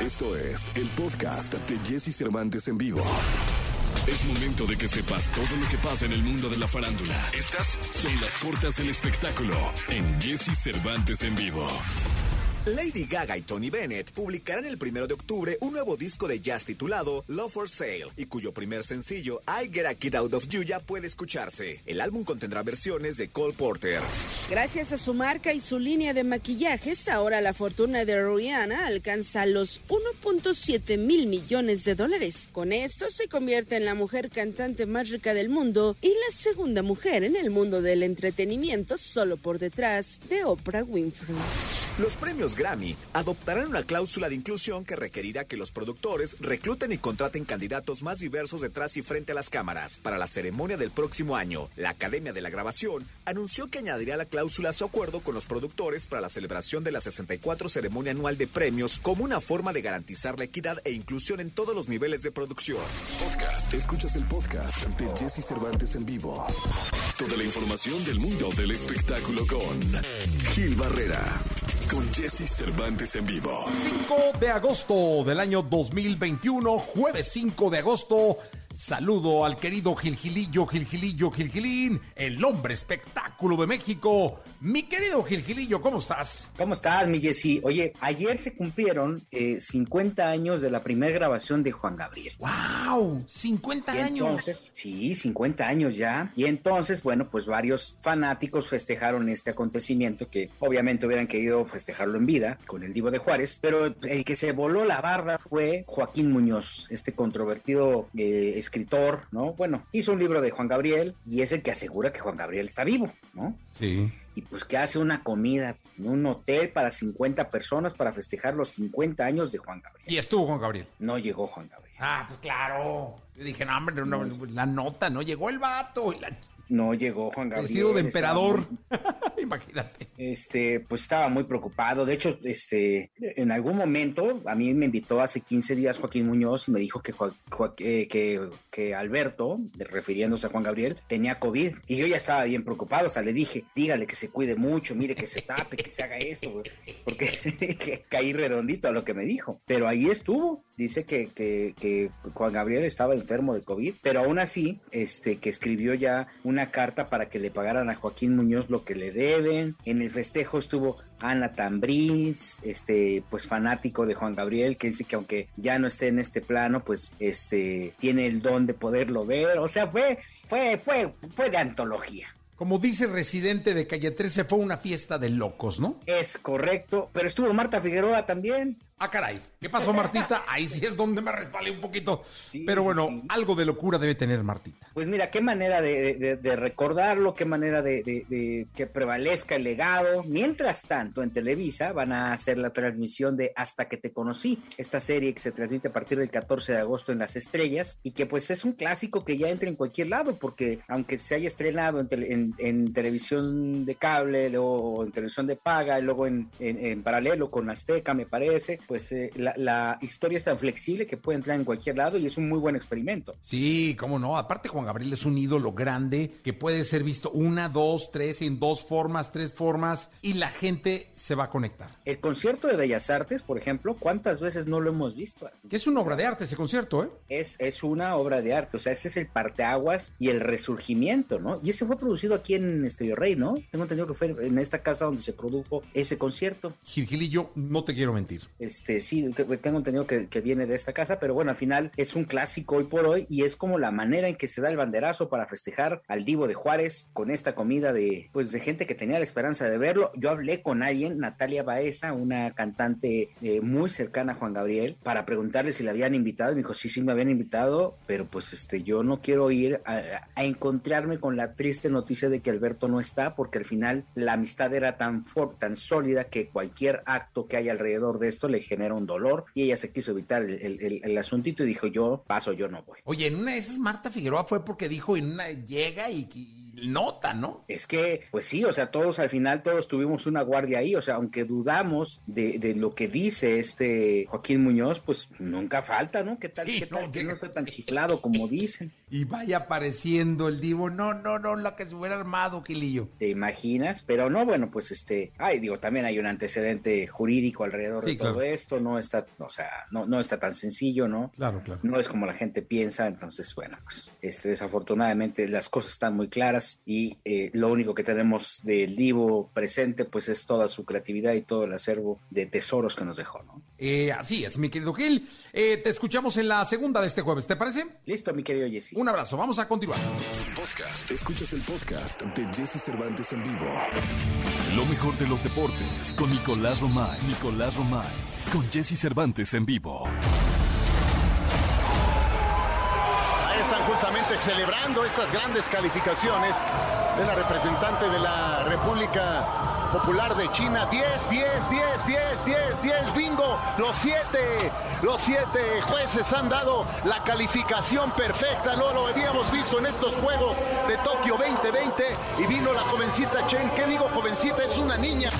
Esto es el podcast de Jesse Cervantes en vivo. Es momento de que sepas todo lo que pasa en el mundo de la farándula. Estas son las puertas del espectáculo en Jesse Cervantes en vivo. Lady Gaga y Tony Bennett publicarán el primero de octubre un nuevo disco de jazz titulado Love for Sale y cuyo primer sencillo I Get a Kid Out of You ya puede escucharse. El álbum contendrá versiones de Cole Porter. Gracias a su marca y su línea de maquillajes, ahora la fortuna de Rihanna alcanza los 1.7 mil millones de dólares. Con esto se convierte en la mujer cantante más rica del mundo y la segunda mujer en el mundo del entretenimiento solo por detrás de Oprah Winfrey. Los premios Grammy adoptarán una cláusula de inclusión que requerirá que los productores recluten y contraten candidatos más diversos detrás y frente a las cámaras. Para la ceremonia del próximo año, la Academia de la Grabación anunció que añadiría la cláusula a su acuerdo con los productores para la celebración de la 64 ceremonia anual de premios como una forma de garantizar la equidad e inclusión en todos los niveles de producción. Podcast. Escuchas el podcast de Jesse Cervantes en vivo. Toda la información del mundo del espectáculo con Gil Barrera. Con Jesse Cervantes en vivo. 5 de agosto del año 2021, jueves 5 de agosto. Saludo al querido Gilgilillo, Gilgilillo, Gilgilín, el hombre espectáculo de México. Mi querido Gilgilillo, ¿cómo estás? ¿Cómo estás, mi Jessy? Oye, ayer se cumplieron eh, 50 años de la primera grabación de Juan Gabriel. ¡Wow! ¡50 Y años! entonces, sí, 50 años ya. Y entonces, bueno, pues varios fanáticos festejaron este acontecimiento que obviamente hubieran querido festejarlo en vida con el Divo de Juárez, pero el que se voló la barra fue Joaquín Muñoz, este controvertido eh, escritor, ¿no? Bueno, hizo un libro de Juan Gabriel y es el que asegura que Juan Gabriel está vivo, ¿no? Sí. y pues que hace una comida en un hotel para 50 personas para festejar los 50 años de Juan Gabriel. Y estuvo Juan Gabriel. No llegó Juan Gabriel. Ah, pues claro. Yo dije, no, hombre, no, la nota, ¿no? Llegó el vato. y la- No llegó Juan Gabriel. Vestido de emperador. muy- Imagínate. este, pues estaba muy preocupado. De hecho, este, en algún momento, a mí me invitó hace 15 días Joaquín Muñoz y me dijo que, eh, que, que Alberto, refiriéndose a Juan Gabriel, tenía COVID. Y yo ya estaba bien preocupado. O sea, le dije, dígale que se cuide mucho, mire que se tape, que se haga esto, güey", porque que caí redondito a lo que me dijo. Pero ahí estuvo. Dice que, que, que Juan Gabriel estaba enfermo de COVID, pero aún así, este, que escribió ya una carta para que le pagaran a Joaquín Muñoz lo que le deben. En el festejo estuvo Ana Tambriz, este, pues fanático de Juan Gabriel, que dice que aunque ya no esté en este plano, pues este, tiene el don de poderlo ver. O sea, fue, fue, fue, fue de antología. Como dice Residente de Calle 13, fue una fiesta de locos, ¿no? Es correcto, pero estuvo Marta Figueroa también. Ah, caray. ¿Qué pasó, Martita? Ahí sí es donde me resbalé un poquito. Sí, Pero bueno, sí. algo de locura debe tener Martita. Pues mira, qué manera de, de- de recordarlo, qué manera de, que prevalezca el legado. Mientras tanto, en Televisa van a hacer la transmisión de Hasta que te conocí, esta serie que se transmite a partir del 14 de agosto en las estrellas y que pues es un clásico que ya entra en cualquier lado, porque aunque se haya estrenado en, tele- en- en televisión de cable luego, o en televisión de paga y luego en paralelo con Azteca, me parece, pues eh, la, la historia es tan flexible que puede entrar en cualquier lado y es un muy buen experimento. Sí, cómo no. Aparte, Juan Gabriel es un ídolo grande que puede ser visto una, dos, tres, en dos formas, tres formas, y la gente se va a conectar. El concierto de Bellas Artes, por ejemplo, ¿cuántas veces no lo hemos visto? Que es una obra de arte ese concierto, ¿eh? Es, es una obra de arte, o sea, ese es el parteaguas y el resurgimiento, ¿no? Y ese fue producido aquí en Estudio Rey, ¿no? Tengo entendido que fue en esta casa donde se produjo ese concierto. Gilgilillo, no te quiero mentir. Este, sí, tengo entendido que, que viene de esta casa, pero bueno, al final es un clásico hoy por hoy y es como la manera en que se da el banderazo para festejar al Divo de Juárez con esta comida de, pues, de gente que tenía la esperanza de verlo. Yo hablé con alguien, Natalia Baeza, una cantante eh, muy cercana a Juan Gabriel, para preguntarle si le habían invitado y me dijo, sí, sí, me habían invitado, pero pues, este, yo no quiero ir a, encontrarme con la triste noticia de que Alberto no está, porque al final la amistad era tan, for- tan sólida que cualquier acto que haya alrededor de esto le genera un dolor y ella se quiso evitar el, el- asuntito y dijo yo paso, yo no voy. Oye, en una de esas Marta Figueroa fue porque dijo en una llega y nota, ¿no? Es que, pues sí, o sea, todos al final, todos tuvimos una guardia ahí, o sea, aunque dudamos de, de lo que dice este Joaquín Muñoz, pues nunca falta, ¿no? ¿Qué tal, qué tal que no está tan chiflado como dicen? y vaya apareciendo el divo. No, no, no, lo que se hubiera armado, Gilillo. ¿Te imaginas? Pero no, bueno, pues este, ay, digo, también hay un antecedente jurídico alrededor de todo esto, no está, o sea, no, no está tan sencillo, ¿no? Claro, claro. No es como la gente piensa, entonces, bueno, pues este, desafortunadamente las cosas están muy claras y eh, lo único que tenemos del divo presente, pues es toda su creatividad y todo el acervo de tesoros que nos dejó, ¿no? Eh, así es, mi querido Gil. Eh, te escuchamos en la segunda de este jueves, ¿te parece? Listo, mi querido Jesse. Un abrazo, vamos a continuar. Podcast. Escuchas el podcast de Jesse Cervantes en vivo. Lo mejor de los deportes con Nicolás Romay. Nicolás Romay. Con Jesse Cervantes en vivo. Celebrando estas grandes calificaciones de la representante de la República Popular de China. 10, 10, 10, 10, 10, 10, bingo. Los siete, los siete jueces han dado la calificación perfecta. No lo habíamos visto en estos Juegos de Tokio 2020. Y vino la jovencita Chen. ¿Qué digo jovencita? Es una niña.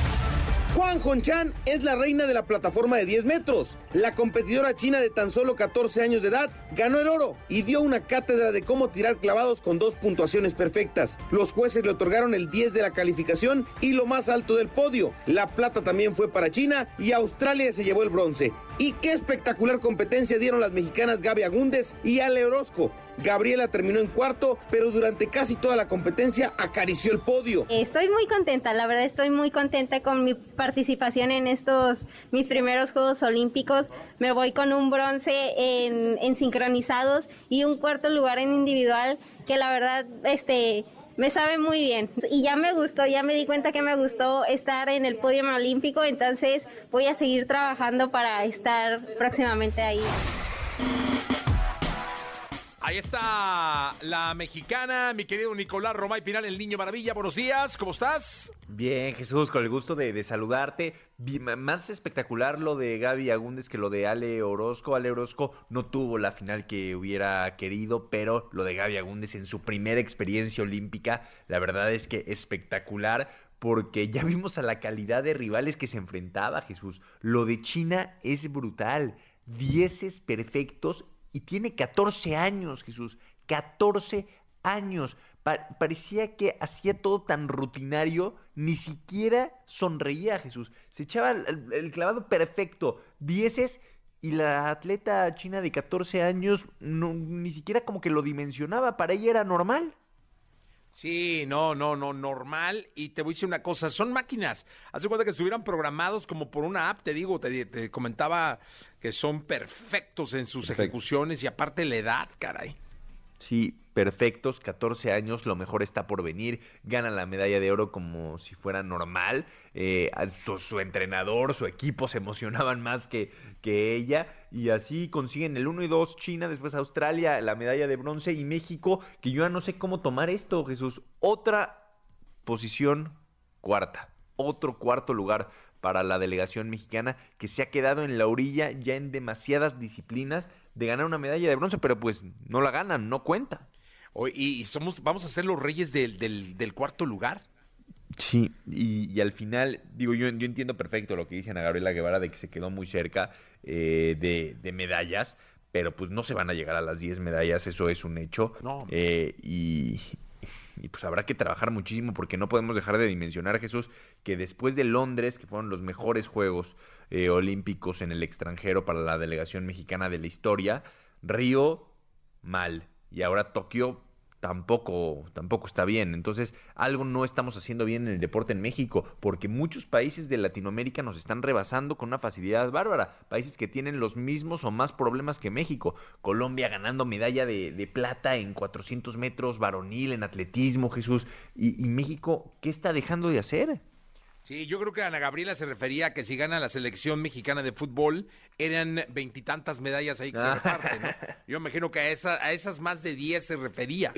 Juan Honchan es la reina de la plataforma de 10 metros. La competidora china de tan solo 14 años de edad ganó el oro y dio una cátedra de cómo tirar clavados con dos puntuaciones perfectas. Los jueces le otorgaron el 10 de la calificación y lo más alto del podio. La plata también fue para China y Australia se llevó el bronce. Y qué espectacular competencia dieron las mexicanas Gaby Agúndez y Ale Orozco. Gabriela terminó en cuarto, pero durante casi toda la competencia acarició el podio. Estoy muy contenta, la verdad estoy muy contenta con mi participación en estos mis primeros Juegos Olímpicos. Me voy con un bronce en, en sincronizados y un cuarto lugar en individual que la verdad este me sabe muy bien. Y ya me gustó, ya me di cuenta que me gustó estar en el podio olímpico, entonces voy a seguir trabajando para estar próximamente ahí. Ahí está la mexicana, mi querido Nicolás Romay Pinal, el niño maravilla. Buenos días, ¿cómo estás? Bien, Jesús, con el gusto de, saludarte. más espectacular lo de Gaby Agúndez que lo de Ale Orozco. Ale Orozco no tuvo la final que hubiera querido, pero lo de Gaby Agúndez en su primera experiencia olímpica, la verdad es que espectacular porque ya vimos a la calidad de rivales que se enfrentaba Jesús. Lo de China es brutal. Dieces perfectos y tiene 14 años, Jesús. 14 años. parecía que hacía todo tan rutinario, ni siquiera sonreía Jesús. Se echaba el, clavado perfecto. Dieces y la atleta china de 14 años no, ni siquiera como que lo dimensionaba. Para ella era normal. Sí, no, no, no, normal. Y te voy a decir una cosa, son máquinas. Hace cuenta que estuvieran programados como por una app, te digo, te, comentaba que son perfectos en sus ejecuciones y aparte la edad, caray. Sí, perfectos, 14 años, lo mejor está por venir, gana la medalla de oro como si fuera normal, eh, su, entrenador, su equipo se emocionaban más que, que ella y así consiguen el 1 y 2 China, después Australia, la medalla de bronce y México, que yo ya no sé cómo tomar esto, Jesús, otra posición cuarta, otro cuarto lugar para la delegación mexicana que se ha quedado en la orilla ya en demasiadas disciplinas de ganar una medalla de bronce, pero pues no la ganan, no cuenta. y somos, vamos a ser los reyes del, del, cuarto lugar. Sí, y, al final, digo, yo, yo entiendo perfecto lo que dice Ana Gabriela Guevara de que se quedó muy cerca eh, de, de, medallas, pero pues no se van a llegar a las 10 medallas, eso es un hecho. No. Eh, y, y pues habrá que trabajar muchísimo porque no podemos dejar de dimensionar, Jesús, que después de Londres, que fueron los mejores Juegos eh, Olímpicos en el extranjero para la delegación mexicana de la historia, Río, mal. Y ahora Tokio, tampoco, tampoco está bien. Entonces, algo no estamos haciendo bien en el deporte en México, porque muchos países de Latinoamérica nos están rebasando con una facilidad bárbara. Países que tienen los mismos o más problemas que México. Colombia ganando medalla de, plata en 400 metros varonil, en atletismo, Jesús. Y, y México, ¿qué está dejando de hacer? Sí, yo creo que Ana Gabriela se refería a que si gana la selección mexicana de fútbol, eran veintitantas medallas ahí que se ah. reparten, ¿no? Yo imagino que a, esa, a esas más de diez se refería.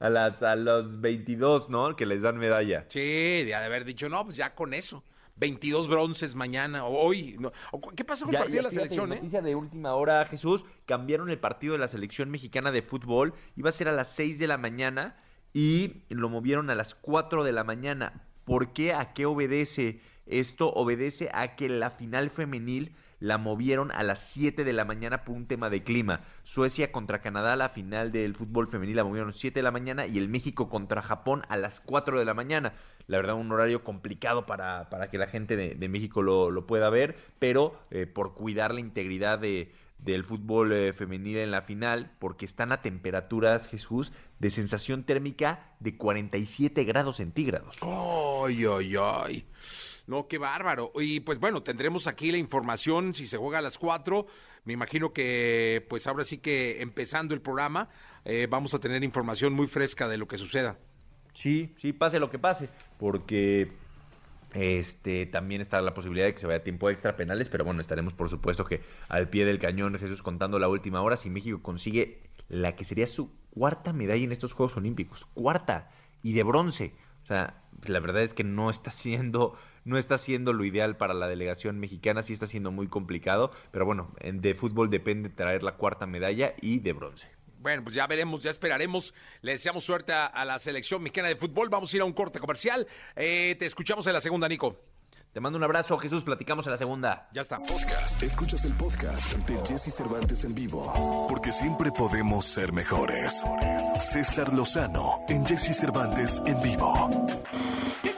A, las, a los 22, ¿no? Que les dan medalla. Sí, de haber dicho, no, pues ya con eso. 22 bronces mañana, o hoy. No. ¿Qué pasó con el partido de la selección? Eh? Noticia de última hora, Jesús. Cambiaron el partido de la selección mexicana de fútbol. Iba a ser a las 6 de la mañana y lo movieron a las 4 de la mañana ¿Por qué? ¿A qué obedece? Esto obedece a que la final femenil la movieron a las 7 de la mañana por un tema de clima. Suecia contra Canadá, la final del fútbol femenil la movieron a las 7 de la mañana y el México contra Japón a las 4 de la mañana. La verdad, un horario complicado para, para que la gente de, México lo, pueda ver, pero eh, por cuidar la integridad de, del fútbol eh, femenil en la final, porque están a temperaturas, Jesús, de sensación térmica de 47 grados centígrados. ¡Ay, ay, ay! No, qué bárbaro. Y pues bueno, tendremos aquí la información si se juega a las 4. Me imagino que pues ahora sí que empezando el programa eh, vamos a tener información muy fresca de lo que suceda. Sí, sí, pase lo que pase, porque este, también está la posibilidad de que se vaya a tiempo extra penales, pero bueno, estaremos por supuesto que al pie del cañón Jesús contando la última hora si México consigue la que sería su cuarta medalla en estos Juegos Olímpicos, cuarta y de bronce. O sea, la verdad es que no está siendo no está siendo lo ideal para la delegación mexicana, sí está siendo muy complicado, pero bueno, de fútbol depende traer la cuarta medalla y de bronce. Bueno, pues ya veremos, ya esperaremos. Le deseamos suerte a, la selección mexicana de fútbol. Vamos a ir a un corte comercial. Eh, te escuchamos en la segunda, Nico. Te mando un abrazo, Jesús. Platicamos en la segunda. Ya está. Podcast. Escuchas el podcast de Jesse Cervantes en vivo. Porque siempre podemos ser mejores. César Lozano en Jesse Cervantes en vivo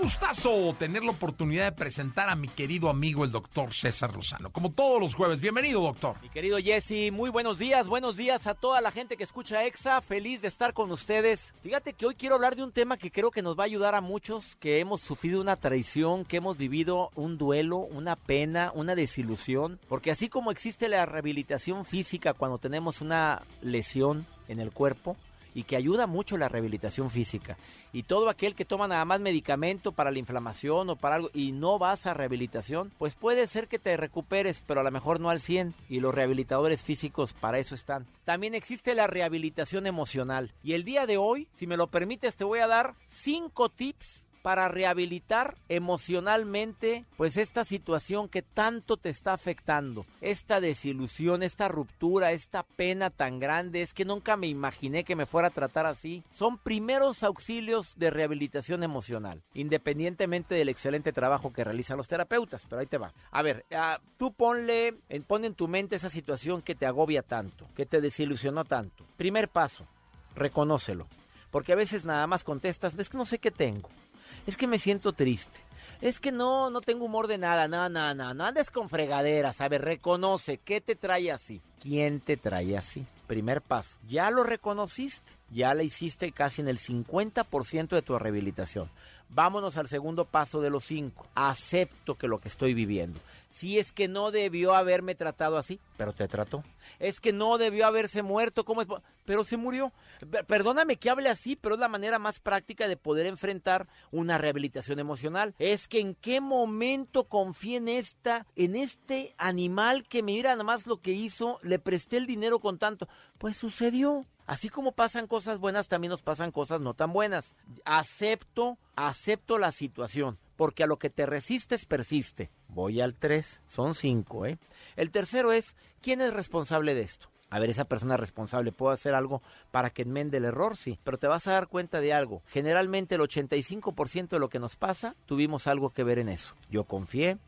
gustazo tener la oportunidad de presentar a mi querido amigo el doctor César Lozano. Como todos los jueves, bienvenido doctor. Mi querido Jesse, muy buenos días, buenos días a toda la gente que escucha EXA, feliz de estar con ustedes. Fíjate que hoy quiero hablar de un tema que creo que nos va a ayudar a muchos que hemos sufrido una traición, que hemos vivido un duelo, una pena, una desilusión, porque así como existe la rehabilitación física cuando tenemos una lesión en el cuerpo, y que ayuda mucho la rehabilitación física. Y todo aquel que toma nada más medicamento para la inflamación o para algo y no vas a rehabilitación, pues puede ser que te recuperes, pero a lo mejor no al 100 y los rehabilitadores físicos para eso están. También existe la rehabilitación emocional y el día de hoy, si me lo permites, te voy a dar cinco tips para rehabilitar emocionalmente pues esta situación que tanto te está afectando, esta desilusión, esta ruptura, esta pena tan grande, es que nunca me imaginé que me fuera a tratar así. Son primeros auxilios de rehabilitación emocional, independientemente del excelente trabajo que realizan los terapeutas, pero ahí te va. A ver, ah, tú ponle, pon en tu mente esa situación que te agobia tanto, que te desilusionó tanto. Primer paso, reconócelo. Porque a veces nada más contestas, es que no sé qué tengo es que me siento triste. Es que no, no tengo humor de nada, no, no, no, no andes con fregaderas. A ver, reconoce, ¿qué te trae así? ¿Quién te trae así? Primer paso, ya lo reconociste, ya la hiciste casi en el 50% de tu rehabilitación. Vámonos al segundo paso de los cinco. Acepto que lo que estoy viviendo. Si es que no debió haberme tratado así, pero te trató. Es que no debió haberse muerto, ¿cómo es? Pero se murió. Perdóname que hable así, pero es la manera más práctica de poder enfrentar una rehabilitación emocional. Es que en qué momento confié en esta, en este animal que mira nada más lo que hizo, le presté el dinero con tanto. Pues sucedió. Así como pasan cosas buenas, también nos pasan cosas no tan buenas. Acepto, acepto la situación, porque a lo que te resistes persiste. Voy al 3, son 5, ¿eh? El tercero es, ¿quién es responsable de esto? A ver, esa persona responsable, ¿puedo hacer algo para que enmende el error? Sí, pero te vas a dar cuenta de algo. Generalmente el 85% de lo que nos pasa, tuvimos algo que ver en eso. Yo confié,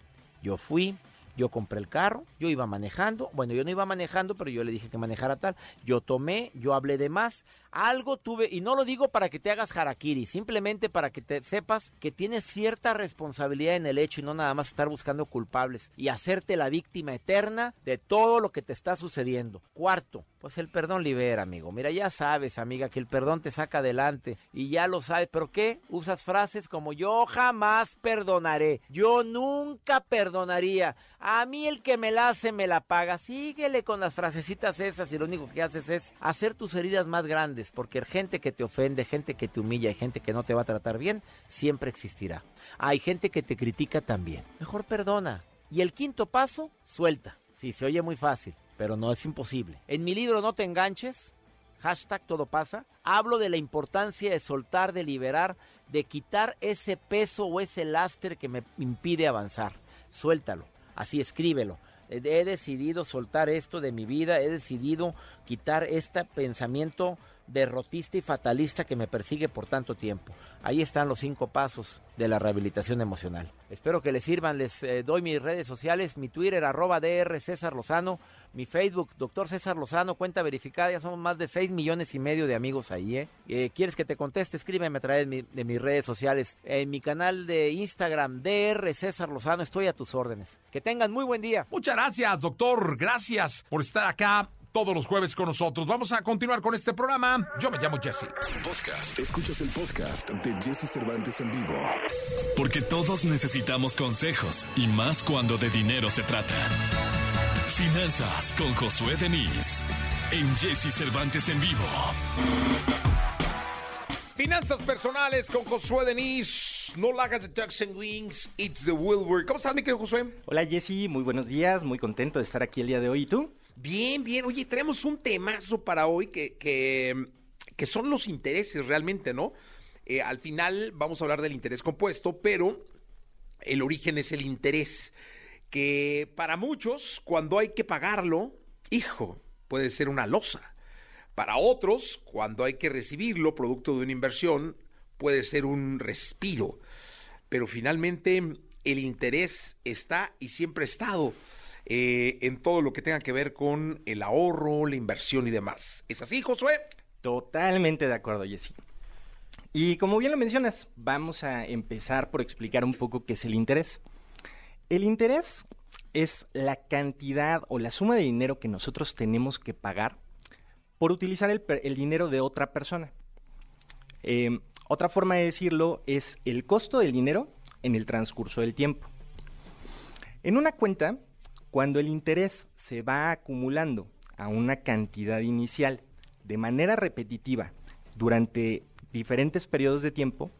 yo fui, yo compré el carro, yo iba manejando, bueno, yo no iba manejando, pero yo le dije que manejara tal, yo tomé, yo hablé de más, algo tuve, y no lo digo para que te hagas harakiri, simplemente para que te sepas que tienes cierta responsabilidad en el hecho y no nada más estar buscando culpables y hacerte la víctima eterna de todo lo que te está sucediendo. Cuarto, pues el perdón libera, amigo. Mira, ya sabes, amiga, que el perdón te saca adelante y ya lo sabes, pero ¿qué? Usas frases como yo jamás perdonaré, yo nunca perdonaría, a mí el que me la hace me la paga. Síguele con las frasecitas esas y lo único que haces es hacer tus heridas más grandes porque gente que te ofende, gente que te humilla y gente que no te va a tratar bien, siempre existirá. Hay gente que te critica también. Mejor perdona. Y el quinto paso, suelta. Sí, se oye muy fácil, pero no es imposible. En mi libro No te enganches, hashtag todo pasa, hablo de la importancia de soltar, de liberar, de quitar ese peso o ese lastre que me impide avanzar. Suéltalo, así escríbelo he decidido soltar esto de mi vida, he decidido quitar este pensamiento derrotista y fatalista que me persigue por tanto tiempo. Ahí están los cinco pasos de la rehabilitación emocional. Espero que les sirvan. Les eh, doy mis redes sociales, mi Twitter, arroba DR César Lozano, mi Facebook, doctor César Lozano, cuenta verificada. Ya somos más de 6 millones y medio de amigos ahí. ¿eh? eh quieres que te conteste? Escríbeme a través de, mis redes sociales. En mi canal de Instagram, DR César Lozano, estoy a tus órdenes. Que tengan muy buen día. Muchas gracias, doctor. Gracias por estar acá todos los jueves con nosotros. Vamos a continuar con este programa. Yo me llamo Jesse. Podcast. Escuchas el podcast de Jesse Cervantes en vivo. Porque todos necesitamos consejos y más cuando de dinero se trata. Finanzas con Josué Denis en Jesse Cervantes en vivo. Finanzas personales con Josué Denis. No la hagas de Ducks and Wings, it's the Wilbur. ¿Cómo estás, mi querido Josué? Hola, Jesse. Muy buenos días. Muy contento de estar aquí el día de hoy. ¿Y tú? Bien, bien. Oye, tenemos un temazo para hoy que, que, son los intereses realmente, ¿no? Eh, al final vamos a hablar del interés compuesto, pero el origen es el interés, que para muchos, cuando hay que pagarlo, hijo, puede ser una losa. Para otros, cuando hay que recibirlo, producto de una inversión, puede ser un respiro. Pero finalmente el interés está y siempre ha estado. Eh, en todo lo que tenga que ver con el ahorro, la inversión y demás. ¿Es así, Josué? Totalmente de acuerdo, Jessy. Y como bien lo mencionas, vamos a empezar por explicar un poco qué es el interés. El interés es la cantidad o la suma de dinero que nosotros tenemos que pagar por utilizar el, dinero de otra persona. Em, otra forma de decirlo es el costo del dinero en el transcurso del tiempo. En una cuenta, cuando el interés se va acumulando a una cantidad inicial de manera repetitiva durante diferentes periodos de tiempo,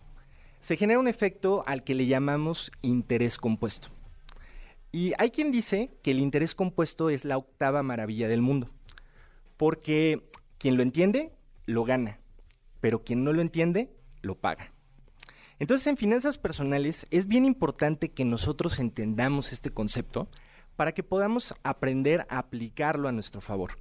se genera un efecto al que le llamamos interés compuesto. Y hay quien dice que el interés compuesto es la octava maravilla del mundo, porque quien lo entiende, lo gana, pero quien no lo entiende, lo paga. Entonces en finanzas personales es bien importante que nosotros entendamos este concepto para que podamos aprender a aplicarlo a nuestro favor.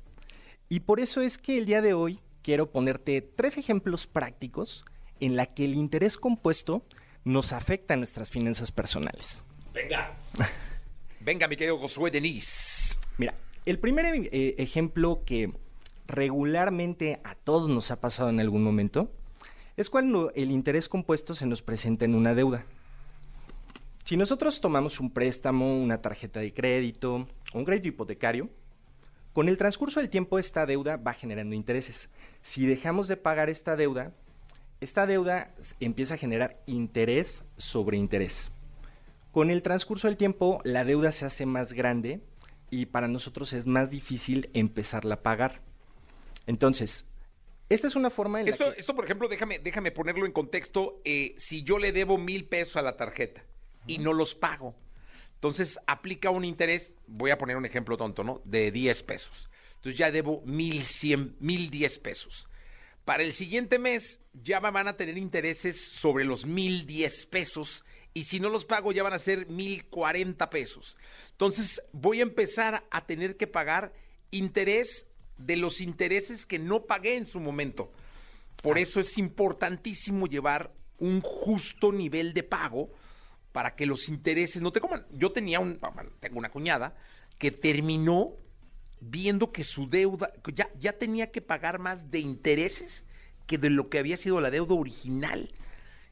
Y por eso es que el día de hoy quiero ponerte tres ejemplos prácticos en la que el interés compuesto nos afecta a nuestras finanzas personales. Venga. Venga, mi querido Josué Denis. Mira, el primer eh, ejemplo que regularmente a todos nos ha pasado en algún momento es cuando el interés compuesto se nos presenta en una deuda. Si nosotros tomamos un préstamo, una tarjeta de crédito, un crédito hipotecario, con el transcurso del tiempo esta deuda va generando intereses. Si dejamos de pagar esta deuda, esta deuda empieza a generar interés sobre interés. Con el transcurso del tiempo, la deuda se hace más grande y para nosotros es más difícil empezarla a pagar. Entonces, esta es una forma en esto, que... Esto, por ejemplo, déjame, déjame ponerlo en contexto. Eh, si yo le debo mil pesos a la tarjeta, y no los pago. Entonces aplica un interés, voy a poner un ejemplo tonto, ¿no? De 10 pesos. Entonces ya debo mil diez pesos. Para el siguiente mes ya van a tener intereses sobre los mil diez pesos y si no los pago ya van a ser mil cuarenta pesos. Entonces voy a empezar a tener que pagar interés de los intereses que no pagué en su momento. Por ah. eso es importantísimo llevar un justo nivel de pago para que los intereses no te coman. Yo tenía un, tengo una cuñada que terminó viendo que su deuda, ya, ya tenía que pagar más de intereses que de lo que había sido la deuda original.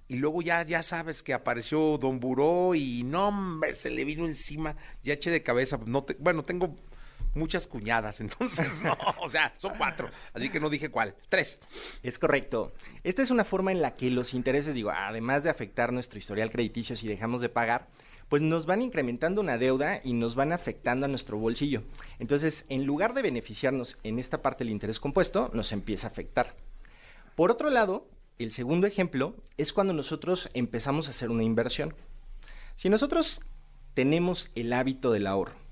Y luego ya, ya sabes que apareció Don Buró y no, hombre, se le vino encima, ya eché de cabeza, no bueno, tengo muchas cuñadas, entonces no, o sea, son cuatro, así que no dije cuál, tres. Es correcto. Esta es una forma en la que los intereses, digo, además de afectar nuestro historial crediticio si dejamos de pagar, pues nos van incrementando una deuda y nos van afectando a nuestro bolsillo. Entonces, en lugar de beneficiarnos en esta parte del interés compuesto, nos empieza a afectar. Por otro lado, el segundo ejemplo es cuando nosotros empezamos a hacer una inversión. Si nosotros tenemos el hábito del ahorro,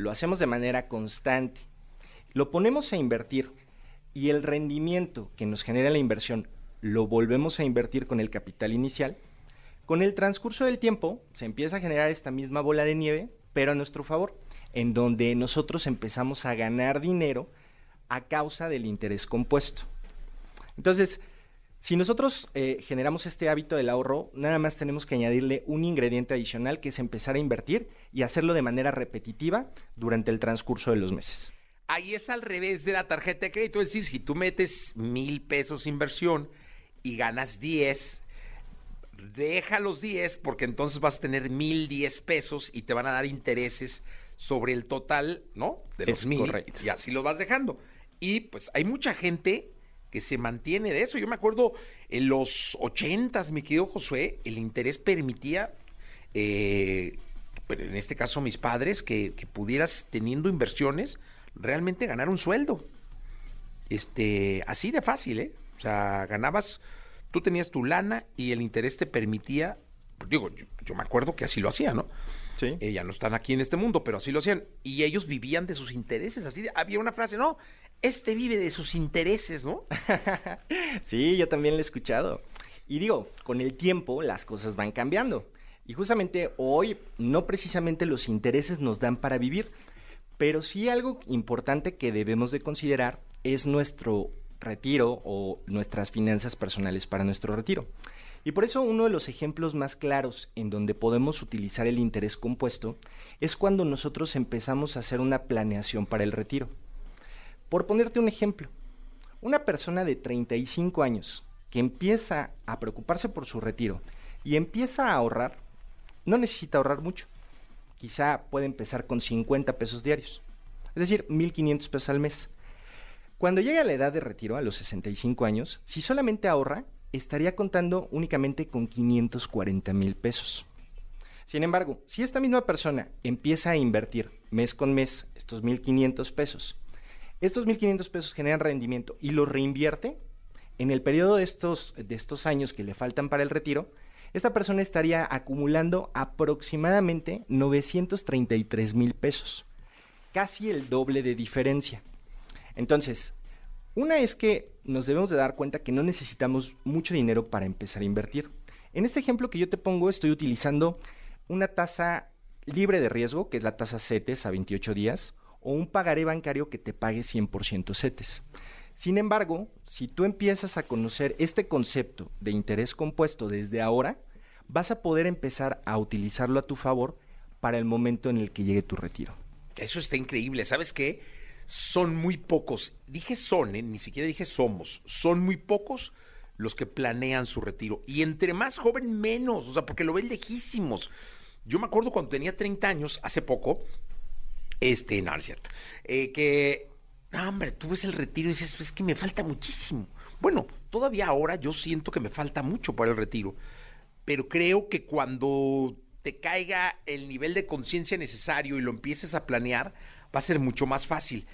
lo hacemos de manera constante, lo ponemos a invertir y el rendimiento que nos genera la inversión lo volvemos a invertir con el capital inicial, con el transcurso del tiempo se empieza a generar esta misma bola de nieve, pero a nuestro favor, en donde nosotros empezamos a ganar dinero a causa del interés compuesto. Entonces, si nosotros eh, generamos este hábito del ahorro, nada más tenemos que añadirle un ingrediente adicional que es empezar a invertir y hacerlo de manera repetitiva durante el transcurso de los meses. Ahí es al revés de la tarjeta de crédito, es decir, si tú metes mil pesos inversión y ganas 10, deja los 10 porque entonces vas a tener mil diez pesos y te van a dar intereses sobre el total, ¿no? De los Es mil. correcto. Y así lo vas dejando. Y pues hay mucha gente que se mantiene de eso. Yo me acuerdo en los ochentas, mi querido Josué, el interés permitía, eh, pero en este caso mis padres, que, que pudieras teniendo inversiones realmente ganar un sueldo. Este, así de fácil, ¿eh? O sea, ganabas, tú tenías tu lana y el interés te permitía, digo, yo, yo me acuerdo que así lo hacía, ¿no? Sí. Eh, ya no están aquí en este mundo, pero así lo hacían. Y ellos vivían de sus intereses. Así de- había una frase, no, este vive de sus intereses, ¿no? Sí, yo también lo he escuchado. Y digo, con el tiempo las cosas van cambiando. Y justamente hoy no precisamente los intereses nos dan para vivir, pero sí algo importante que debemos de considerar es nuestro retiro o nuestras finanzas personales para nuestro retiro. Y por eso uno de los ejemplos más claros en donde podemos utilizar el interés compuesto es cuando nosotros empezamos a hacer una planeación para el retiro. Por ponerte un ejemplo, una persona de 35 años que empieza a preocuparse por su retiro y empieza a ahorrar, no necesita ahorrar mucho. Quizá puede empezar con 50 pesos diarios, es decir, 1.500 pesos al mes. Cuando llegue a la edad de retiro, a los 65 años, si solamente ahorra, estaría contando únicamente con 540 mil pesos. Sin embargo, si esta misma persona empieza a invertir mes con mes estos 1.500 pesos, estos 1.500 pesos generan rendimiento y los reinvierte, en el periodo de estos, de estos años que le faltan para el retiro, esta persona estaría acumulando aproximadamente 933 mil pesos, casi el doble de diferencia. Entonces, una es que nos debemos de dar cuenta que no necesitamos mucho dinero para empezar a invertir. En este ejemplo que yo te pongo, estoy utilizando una tasa libre de riesgo, que es la tasa CETES a 28 días, o un pagaré bancario que te pague 100% CETES. Sin embargo, si tú empiezas a conocer este concepto de interés compuesto desde ahora, vas a poder empezar a utilizarlo a tu favor para el momento en el que llegue tu retiro. Eso está increíble. ¿Sabes qué? Son muy pocos. Dije son, ¿eh? ni siquiera dije somos. Son muy pocos los que planean su retiro. Y entre más joven, menos. O sea, porque lo ven lejísimos. Yo me acuerdo cuando tenía 30 años, hace poco, este, no, no es cierto, eh, que, no, hombre, tú ves el retiro y dices, es que me falta muchísimo. Bueno, todavía ahora yo siento que me falta mucho para el retiro, pero creo que cuando te caiga el nivel de conciencia necesario y lo empieces a planear, va a ser mucho más fácil.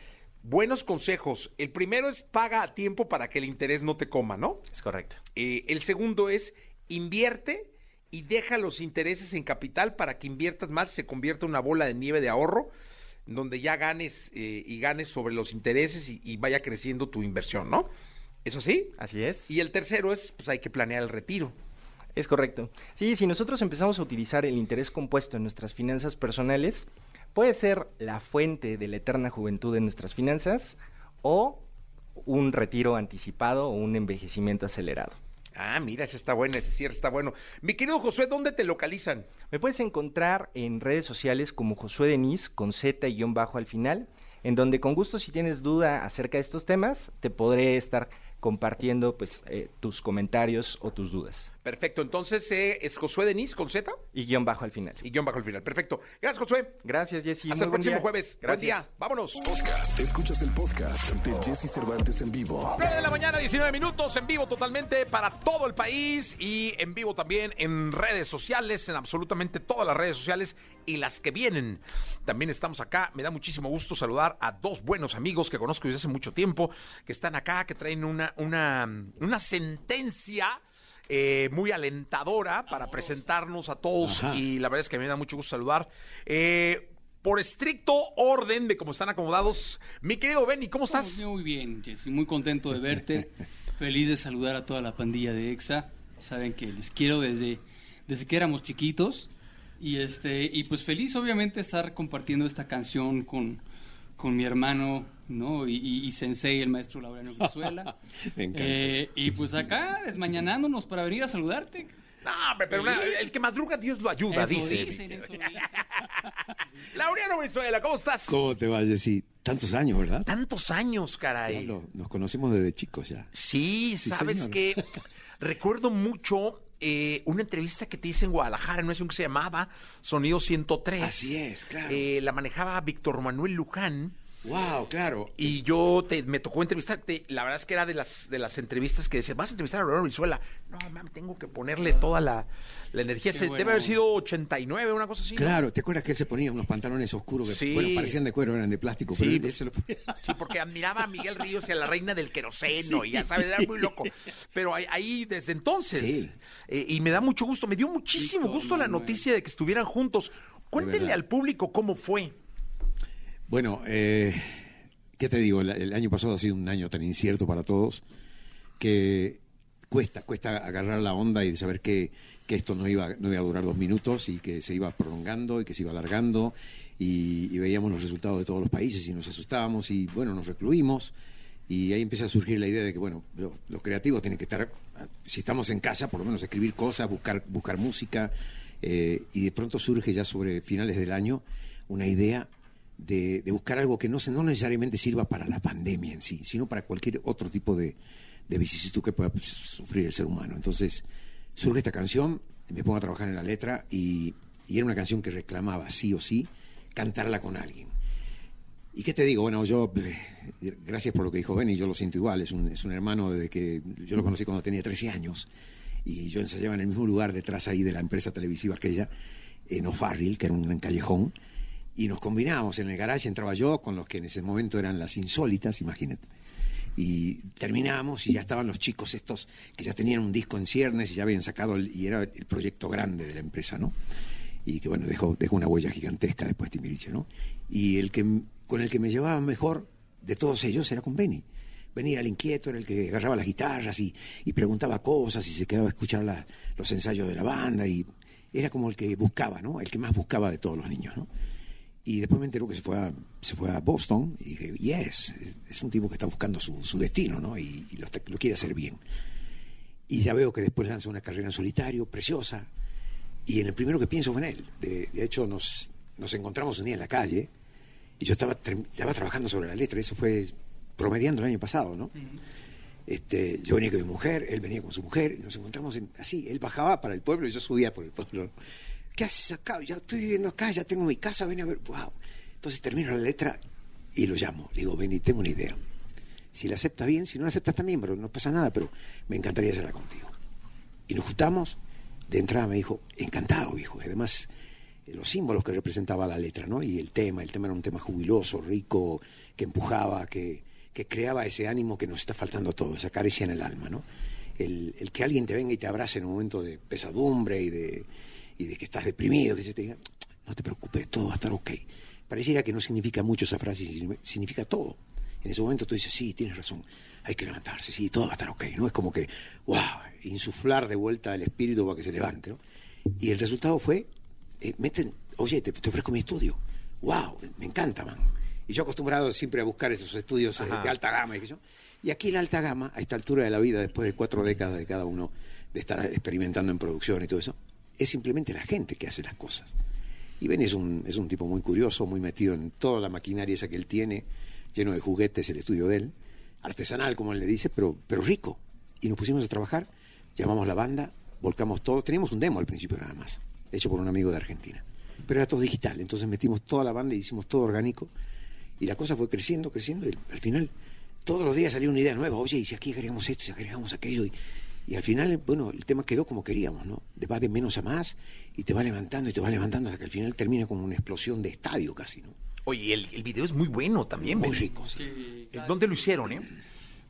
Buenos consejos. El primero es paga a tiempo para que el interés no te coma, ¿no? Es correcto. Eh, el segundo es invierte y deja los intereses en capital para que inviertas más, se convierta en una bola de nieve de ahorro, donde ya ganes eh, y ganes sobre los intereses y, y vaya creciendo tu inversión, ¿no? ¿Eso sí? Así es. Y el tercero es, pues hay que planear el retiro. Es correcto. Sí, si nosotros empezamos a utilizar el interés compuesto en nuestras finanzas personales, puede ser la fuente de la eterna juventud en nuestras finanzas o un retiro anticipado o un envejecimiento acelerado. Ah, mira, ese está bueno, ese cierre está bueno. Mi querido Josué, ¿dónde te localizan? Me puedes encontrar en redes sociales como Josué Denis con Z y guion bajo al final, en donde con gusto si tienes duda acerca de estos temas, te podré estar compartiendo pues eh, tus comentarios o tus dudas. Perfecto, entonces eh, es Josué Denis con Z Y guion bajo al final. y guion bajo el final. Perfecto. Gracias, Josué. Gracias, Jessy. Hasta Muy el buen próximo día. jueves. Gracias. Buen día. Vámonos. Podcast. Escuchas el podcast de Jesse Cervantes en vivo. 9 de la mañana, 19 minutos, en vivo totalmente para todo el país y en vivo también en redes sociales, en absolutamente todas las redes sociales y las que vienen. También estamos acá. Me da muchísimo gusto saludar a dos buenos amigos que conozco desde hace mucho tiempo, que están acá, que traen una, una, una sentencia. Eh, muy alentadora para presentarnos a todos y la verdad es que me da mucho gusto saludar. Eh, por estricto orden de cómo están acomodados, mi querido Benny, ¿cómo estás? Muy bien, Jessy, muy contento de verte. Feliz de saludar a toda la pandilla de EXA. Saben que les quiero desde, desde que éramos chiquitos. Y, este, y pues feliz, obviamente, estar compartiendo esta canción con, con mi hermano ¿no? Y, y, y Sensei, el maestro Laureano Brizuela. Me encanta Eh, y pues acá, desmañanándonos para venir a saludarte. No, pero una- el que madruga, Dios lo ayuda, Eso dice. dicen, eso dicen. Laureano Brizuela, ¿cómo estás? ¿Cómo te va, Jessy? Tantos años, ¿verdad? Tantos años, caray. lo- nos conocimos desde chicos ya. Sí, Sí, sabes señor. que recuerdo mucho eh, una entrevista que te hice en Guadalajara, no es un que se llamaba Sonido 103. Así es, claro. Eh, la manejaba Víctor Manuel Luján. Wow, claro. Y yo te, me tocó entrevistarte. La verdad es que era de las, de las entrevistas que decías, vas a entrevistar a Laureano Brizuela. No, mami, tengo que ponerle toda la, la energía. Se- bueno. Debe haber sido 89, una cosa así. ¿no? Claro, ¿te acuerdas que él se ponía unos pantalones oscuros que Sí. bueno, parecían de cuero, eran de plástico, Sí. pero él, él se los ponía. Sí, porque admiraba a Miguel Ríos y a la reina del queroseno, y ya sabes, era muy loco. Pero ahí, ahí desde entonces, Sí. eh, y me da mucho gusto, me dio muchísimo gusto la noticia de que estuvieran juntos. Cuéntenle al público cómo fue. Bueno, eh, ¿qué te digo? El, año pasado ha sido un año tan incierto para todos que cuesta, cuesta agarrar la onda y saber que, que esto no iba, no iba a durar dos minutos y que se iba prolongando y que se iba alargando y, y veíamos los resultados de todos los países y nos asustábamos y bueno, nos recluimos y ahí empieza a surgir la idea de que bueno, lo- los creativos tienen que estar, si estamos en casa, por lo menos escribir cosas, buscar, buscar música eh, y de pronto surge ya sobre finales del año una idea de, buscar algo que no, se- no necesariamente sirva para la pandemia en sí, sino para cualquier otro tipo de, de vicisitud que pueda sufrir el ser humano. Entonces surge esta canción, me pongo a trabajar en la letra y, y era una canción que reclamaba sí o sí cantarla con alguien. ¿Y qué te digo? Bueno, yo, eh, gracias por lo que dijo Benny, yo lo siento igual, es un, es un hermano desde que yo lo conocí cuando tenía 13 años y yo ensayaba en el mismo lugar detrás ahí de la empresa televisiva aquella, en O'Farrill, que era un callejón, y nos combinábamos en el garage, entraba yo con los que en ese momento eran las insólitas, imagínate. Y terminábamos y ya estaban los chicos estos que ya tenían un disco en ciernes y ya habían sacado, el- y era el proyecto grande de la empresa, ¿no? Y que bueno, dejó, dejó una huella gigantesca después Timbiriche, ¿no? Y el que, con el que me llevaba mejor de todos ellos era con Benny. Benny era el inquieto, era el que agarraba las guitarras y, y preguntaba cosas y se quedaba a escuchar la- los ensayos de la banda y era como el que buscaba, ¿no? El que más buscaba de todos los niños, ¿no? Y después me enteró que se fue a, se fue a Boston y dije, yes, es, es un tipo que está buscando su, su destino, ¿no? Y, y lo, está- lo quiere hacer bien. Y ya veo que después lanza una carrera en solitario, preciosa. Y en el primero que pienso fue en él. De, de hecho, nos, nos encontramos un día en la calle y yo estaba, estaba trabajando sobre la letra. Eso fue promediando el año pasado, ¿no? Este, yo venía con mi mujer, él venía con su mujer, y nos encontramos en- así. Él bajaba para el pueblo y yo subía por el pueblo. ¿Qué haces acá? Ya estoy viviendo acá, ya tengo mi casa, ven a ver. Wow. Entonces termino la letra y lo llamo. Le digo, ven y tengo una idea. Si la acepta bien, si no la aceptas también, pero no pasa nada, pero me encantaría hacerla contigo. Y nos juntamos, de entrada me dijo, encantado, viejo. Además, eh, los símbolos que representaba la letra, ¿no? Y el tema, el tema era un tema jubiloso, rico, que empujaba, que, que creaba ese ánimo que nos está faltando a todos, esa caricia en el alma, ¿no? El, el que alguien te venga y te abrace en un momento de pesadumbre y de, y de que estás deprimido, que se te diga, no te preocupes, todo va a estar ok. Pareciera que no significa mucho esa frase, significa todo. En ese momento tú dices, sí, tienes razón, hay que levantarse, sí, todo va a estar ok. No es como que, wow, insuflar de vuelta el espíritu para que se levante, ¿no? Y el resultado fue, eh, meten, oye, te, te ofrezco mi estudio. Wow, me encanta, man. Y yo acostumbrado siempre a buscar esos estudios eh, de alta gama y sé yo. Y aquí la alta gama, a esta altura de la vida, después de cuatro décadas de cada uno de estar experimentando en producción y todo eso, es simplemente la gente que hace las cosas. Y Ben es un, es un tipo muy curioso, muy metido en toda la maquinaria esa que él tiene, lleno de juguetes el estudio de él, artesanal como él le dice, pero, pero rico. Y nos pusimos a trabajar, llamamos la banda, volcamos todo, teníamos un demo al principio nada más, hecho por un amigo de Argentina. Pero era todo digital, entonces metimos toda la banda y hicimos todo orgánico. Y la cosa fue creciendo, creciendo, y al final todos los días salía una idea nueva, oye, y si aquí agregamos esto, si agregamos aquello, y, y al final, bueno, el tema quedó como queríamos, ¿no? De va de menos a más, y te va levantando, y te va levantando, hasta que al final termina como una explosión de estadio casi, ¿no? Oye, el, el video es muy bueno también. Muy Ben. rico, sí. Eh, ¿Dónde lo hicieron, eh?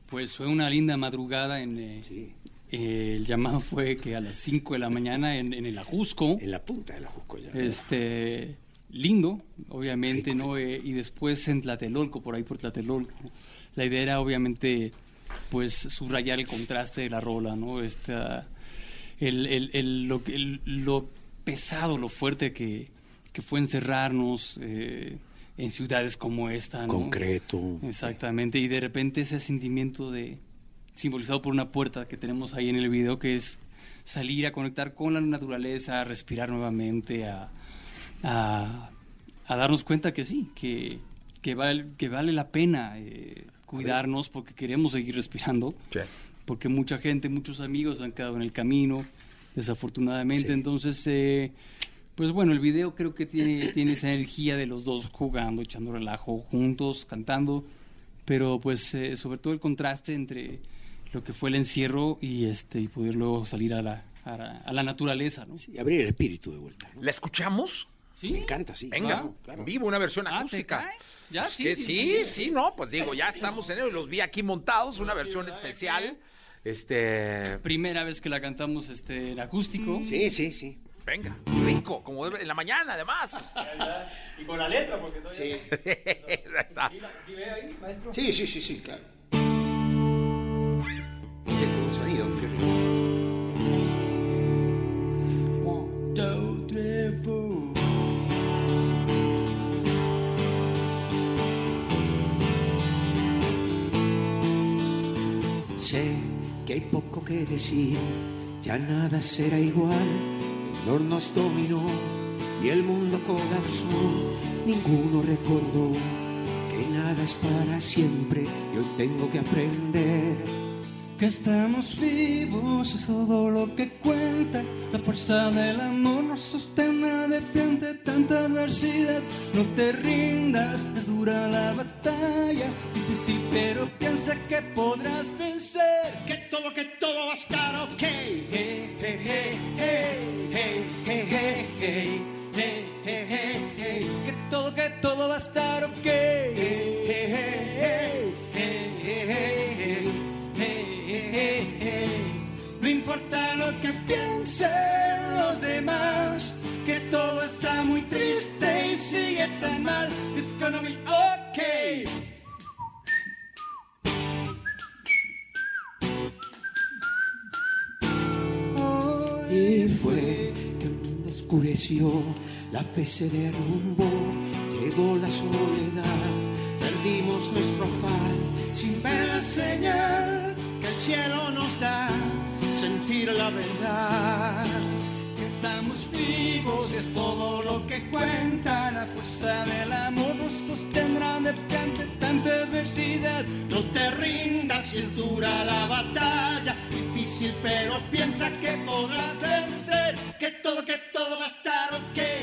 Pues fue una linda madrugada en... eh, Sí. eh, el llamado fue que a las 5 de la mañana en, en el Ajusco. En la punta de la Jusco ya. Este, lindo, obviamente, ¿no? Eh, y después en Tlatelolco, por ahí por Tlatelolco. La idea era, obviamente, pues subrayar el contraste de la rola, ¿no? Esta, el, el- el- lo, pesado, lo fuerte que, que fue encerrarnos, eh, en ciudades como esta, ¿no? Concreto. Exactamente, y de repente ese sentimiento de simbolizado por una puerta que tenemos ahí en el video que es salir a conectar con la naturaleza, a respirar nuevamente, a, a, a darnos cuenta que sí, que, que, val- que vale la pena eh, cuidarnos porque queremos seguir respirando, porque mucha gente, muchos amigos han quedado en el camino, desafortunadamente, entonces... eh, pues bueno, el video creo que tiene, tiene esa energía de los dos jugando, echando relajo juntos, cantando, pero pues eh, sobre todo el contraste entre lo que fue el encierro y este y poder luego salir a la, a la, a la naturaleza, ¿no? Y abrir el espíritu de vuelta. ¿La escuchamos? Sí. Me encanta, sí. Venga, Claro, vivo, una versión Ah, ¿te acústica. Ya, sí, Que sí, sí, sí, sí, sí. no, pues digo, ya estamos en ello, los vi aquí montados, una versión especial. Este, Primera vez que la cantamos este, en acústico. Sí, sí, sí. venga, rico, como debe- en la mañana además. Y con la letra, porque todavía... Está. ¿Sí ve ahí, maestro? Sí, sí, sí, sí, claro. Sí, qué buen sonido, qué rico. Sé que hay poco que decir, ya nada será igual. El horno nos dominó y el mundo colapsó. Ninguno recordó que nada es para siempre y hoy tengo que aprender. Que estamos vivos es todo lo que cuenta. La fuerza del amor nos sostena de pie ante tanta adversidad. No te rindas, es dura la batalla. Difícil, pero piensa que podrás vencer. Que todo, que todo va a estar ok. Hey, hey, hey, hey, hey, hey, hey, hey. Hey, hey. Que todo, que todo va a estar ok. Hey, hey, hey, hey. Importa lo que piensen los demás, que todo está muy triste y sigue tan mal. It's gonna be okay. Y fue que mundo oscureció, la fe se derrumbó, llegó la soledad, perdimos nuestro afán, sin ver la señal que el cielo nos da, sentir la verdad. Que estamos vivos es todo lo que cuenta, la fuerza del amor nos sostendrá mediante tanta adversidad. No te rindas si es dura la batalla, difícil pero piensa que podrás vencer, que todo, que todo va a estar ok.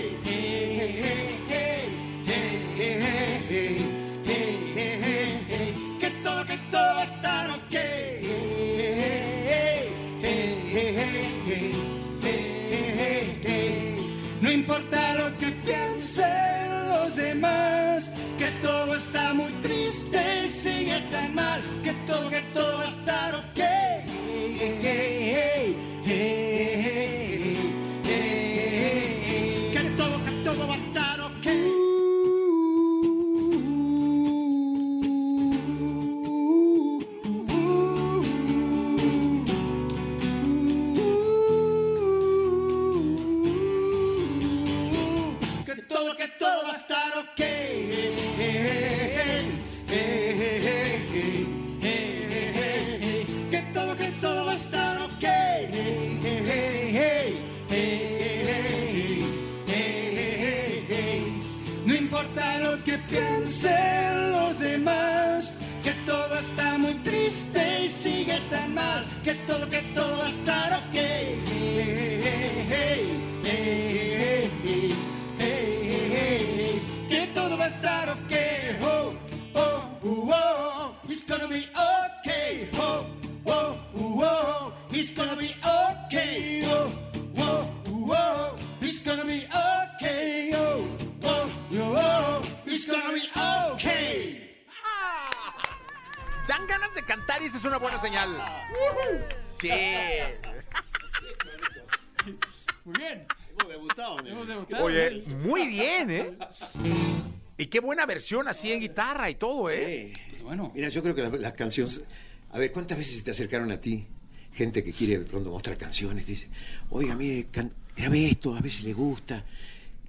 Buena versión así en guitarra y todo, ¿eh? Pues bueno. Mira, yo creo que las, canciones. A ver, ¿cuántas veces se te acercaron a ti? Gente que quiere de pronto mostrar canciones, dice, oiga, mire, can- esto, a ver si le gusta.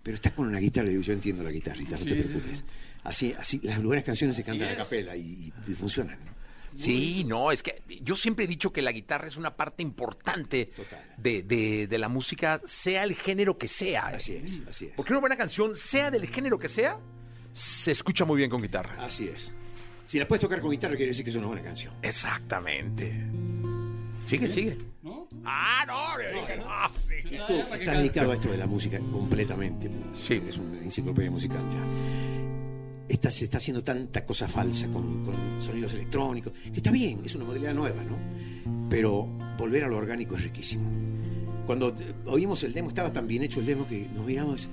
Pero estás con una guitarra, le digo, yo entiendo la guitarrita, no Sí, te sí, preocupes. sí. Así, así, las buenas canciones se cantan a es. capela y, y funcionan. ¿no? Sí, no, es que yo siempre he dicho que la guitarra es una parte importante de, de- de la música, sea el género que sea. Así es, así es. Porque una buena canción, sea del género que sea, se escucha muy bien con guitarra. Así es. Si la puedes tocar con guitarra, quiere decir que es una buena canción. Exactamente. Sigue, sigue. Ah, no, dije, no. Y tú estás dedicado a esto de la música completamente. Sí. Es una enciclopedia musical ya. Está- se está haciendo tanta cosa falsa con, con sonidos electrónicos, que está bien, es una modalidad nueva, ¿no? Pero volver a lo orgánico es riquísimo. Cuando oímos el demo, estaba tan bien hecho el demo que nos miramos,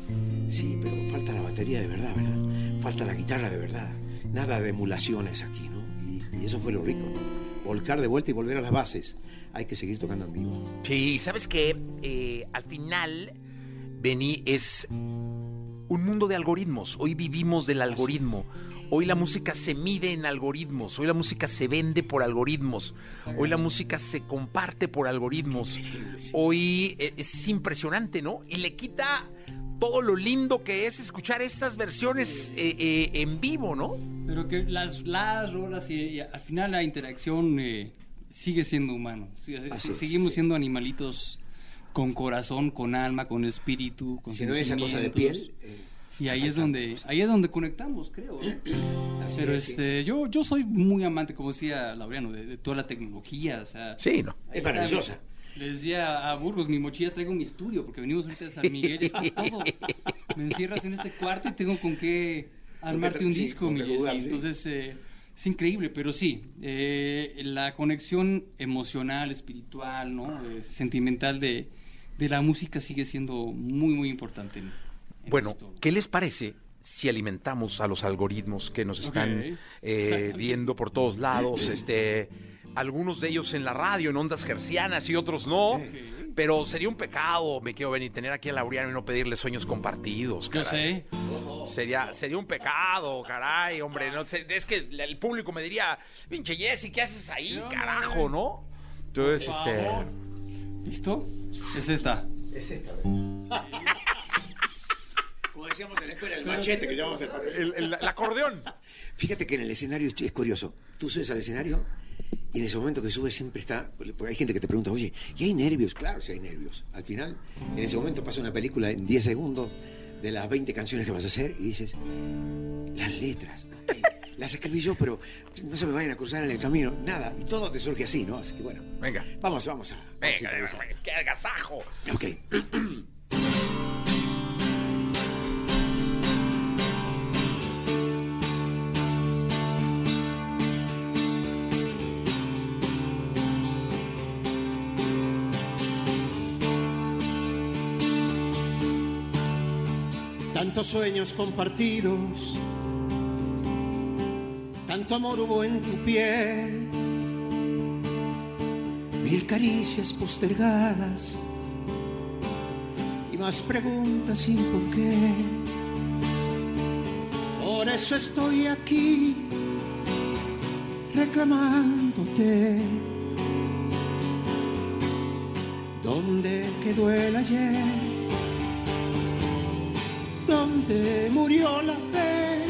sí, pero falta la batería de verdad, ¿verdad? Falta la guitarra de verdad. Nada de emulaciones aquí, ¿no? Y, y eso fue lo rico, ¿no? Volcar de vuelta y volver a las bases. Hay que seguir tocando en vivo. Sí, ¿sabes qué? Eh, al final, Benny, es un mundo de algoritmos. Hoy vivimos del algoritmo. Hoy la música se mide en algoritmos. Hoy la música se vende por algoritmos. Hoy la música se comparte por algoritmos. Hoy eh, es impresionante, ¿no? Y le quita todo lo lindo que es escuchar estas versiones eh, eh, en vivo, ¿no? Pero que las, las rolas y, y al final la interacción eh, sigue siendo humano. Es, seguimos siendo animalitos con corazón, con alma, con espíritu, con Si no es esa cosa de piel, y ahí es donde ahí es donde conectamos, creo. ¿no? Así Pero es, sí. este yo yo soy muy amante, como decía Laureano, de, de toda la tecnología, o sea, Sí, ¿no? Es maravillosa. Le decía a Burgos, mi mochila traigo mi estudio, porque venimos ahorita de San Miguel y está todo. Me encierras en este cuarto y tengo con qué armarte un sí, disco, mi jugar, sí. Entonces, eh, es increíble, pero sí, eh, la conexión emocional, espiritual, ¿no? Eh, sentimental de, de la música sigue siendo muy, muy importante. En- en Bueno, esto. ¿qué les parece si alimentamos a los algoritmos que nos están eh, viendo por todos lados? Este, algunos de ellos en la radio, en ondas gercianas y otros no. Pero sería un pecado, me quiero venir, tener aquí a Laureano y no pedirle sueños compartidos. Yo caray. Sería, sería un pecado, caray, hombre. No sé, es que el público me diría, pinche Jessy, ¿qué haces ahí, carajo, no? Entonces, Por este. favor. ¿Listo? Es esta. Es esta. Como decíamos en la escuela, el machete que llamamos el, El- el- el acordeón. Fíjate que en el escenario es curioso. Tú subes al escenario y en ese momento que subes siempre está. Porque hay gente que te pregunta, oye, ¿y hay nervios? Claro, sí hay nervios. Al final, en ese momento pasa una película en 10 segundos de las 20 canciones que vas a hacer y dices, las letras, las escribí yo, pero no se me vayan a cruzar en el camino, nada. Y todo te surge así, ¿no? Así que bueno, Venga. vamos, vamos a. vamos a Venga, qué agasajo. Ok. Tantos sueños compartidos, tanto amor hubo en tu piel, mil caricias postergadas y más preguntas sin por qué. Por eso estoy aquí reclamándote. ¿Dónde quedó el ayer? Donde murió la fe.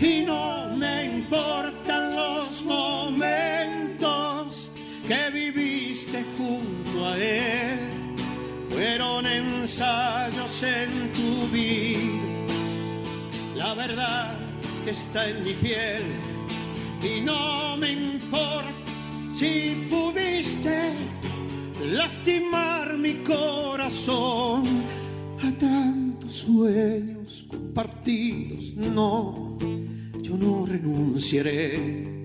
Y no me importan los momentos que viviste junto a él. Fueron ensayos en tu vida. La verdad está en mi piel. Y no me importa si pudiste lastimar mi corazón. Tantos sueños compartidos. No, yo no renunciaré.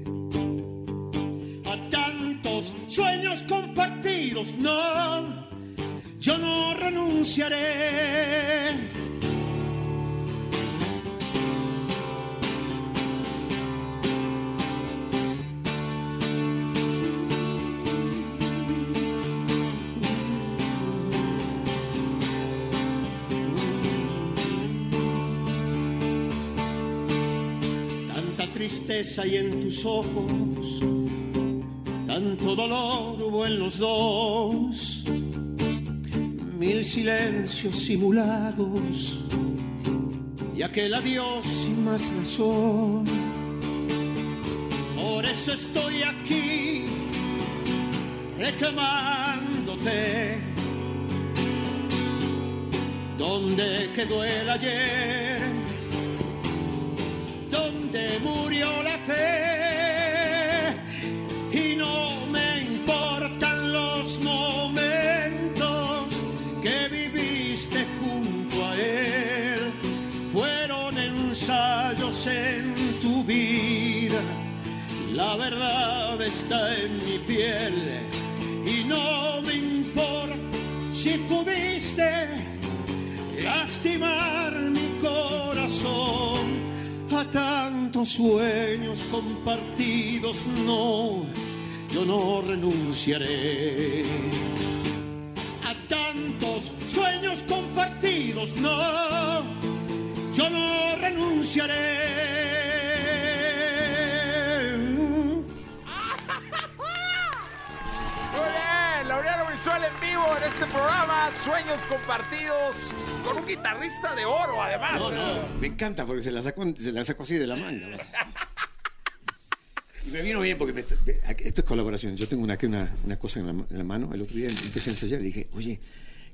A tantos sueños compartidos. No, yo no renunciaré. Tristeza hay en tus ojos, tanto dolor hubo en los dos, mil silencios simulados y aquel adiós sin más razón. Por eso estoy aquí reclamándote. ¿Dónde quedó el ayer? Está en mi piel. Y no me importa si pudiste lastimar mi corazón. A tantos sueños compartidos, no, yo no renunciaré. A tantos sueños compartidos, no, yo no renunciaré. Brizuela en vivo en este programa, Sueños Compartidos, con un guitarrista de oro además. Me encanta porque se la sacó, se la sacó así de la manga. ¿no? Y me vino bien porque me- esto es colaboración. Yo tengo una, una, una cosa en la, en la mano. El otro día empecé a ensayar y dije, oye,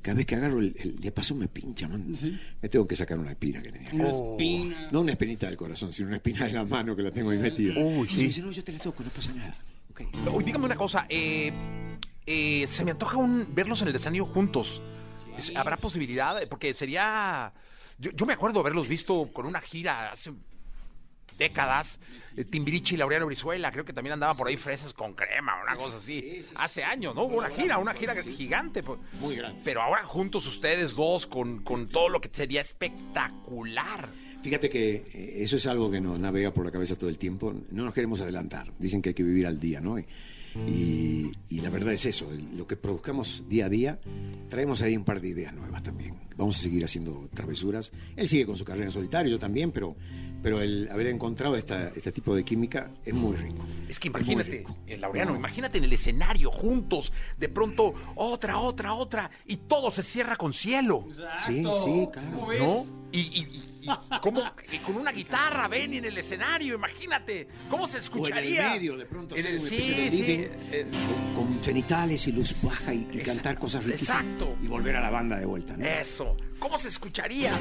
cada vez que agarro el, el diapasón me pincha, man. Me tengo que sacar una espina que tenía. acá. Una espina. No una espinita del corazón, sino una espina de la mano que la tengo ahí metida. Uy, Y sí. me dice, no, yo te la toco, no pasa nada. Oye, dígame una cosa, eh, eh, se me antoja un, verlos en el escenario juntos. ¿Habrá posibilidad? Porque sería... Yo, yo me acuerdo haberlos visto con una gira hace décadas. eh, Timbiriche y Laureano Brizuela, creo que también andaban por ahí fresas con crema, una cosa así. Hace años, ¿no? Hubo una gira, una gira gigante. pues. Muy grande. Pero ahora juntos ustedes dos con, con todo lo que sería espectacular. Fíjate que eh, eso es algo que nos navega por la cabeza todo el tiempo. No nos queremos adelantar. Dicen que hay que vivir al día, ¿no? Y, y- y la verdad es eso. Lo que produzcamos día a día, traemos ahí un par de ideas nuevas también. Vamos a seguir haciendo travesuras. Él sigue con su carrera en solitario, yo también, pero, pero el haber encontrado esta, este tipo de química es muy rico. Es que imagínate, rico. el Laureano, imagínate en el escenario juntos, de pronto otra, otra, otra, y todo se cierra con cielo. Sí, sí, claro. ¿No? Y, y, y- y cómo- y con una guitarra, ven en el escenario, imagínate, ¿cómo se O en escucharía? el medio, de pronto, En hacer el- una sí, especie de sí, living, eh, con, con cenitales y luz baja y, y Exacto, cantar cosas riquísimas. exacto. Y volver a la banda de vuelta, ¿no? Eso, ¿cómo se escucharía?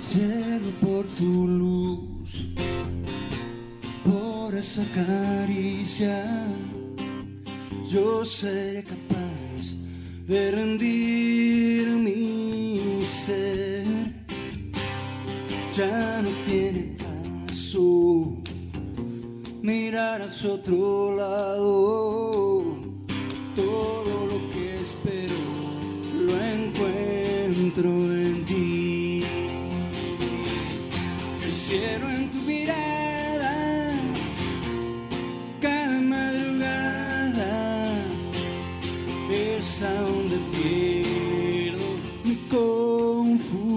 Cielo por tu luz, por esa caricia, yo seré capaz de rendir mi ser. Ya no tiene caso mirar hacia otro lado. Todo lo que espero lo encuentro en ti. El cielo en es donde pierdo mi confusión.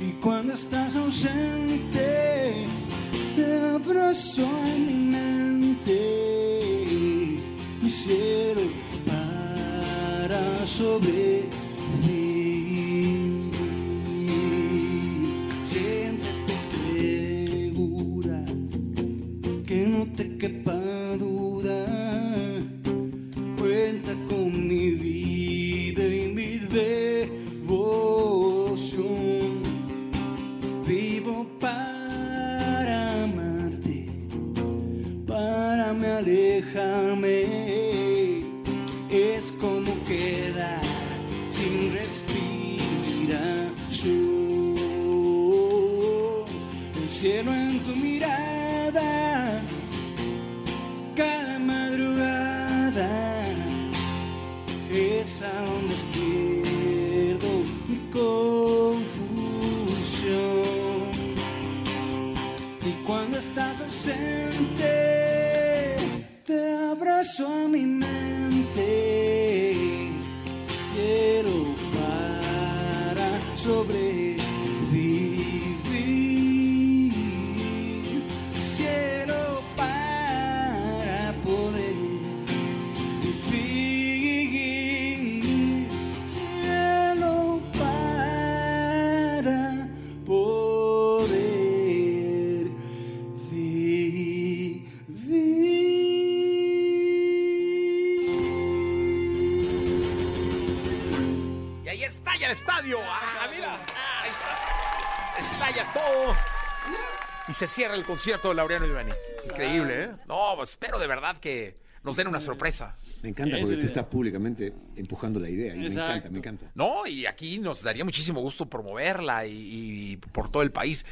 Y cuando estás ausente, te abrazo en mi mente, mi cielo para sobrevivir. Siéntete segura, que no te quepa estalla el estadio. Ah, mira, ah, ahí está. Estalla todo. Y se cierra el concierto de Laureano Ivani. Increíble, ¿eh? No, pues espero de verdad que nos den una sorpresa. Me encanta porque tú estás públicamente empujando la idea y me Exacto. encanta, me encanta. No, y aquí nos daría muchísimo gusto promoverla y, y por todo el país.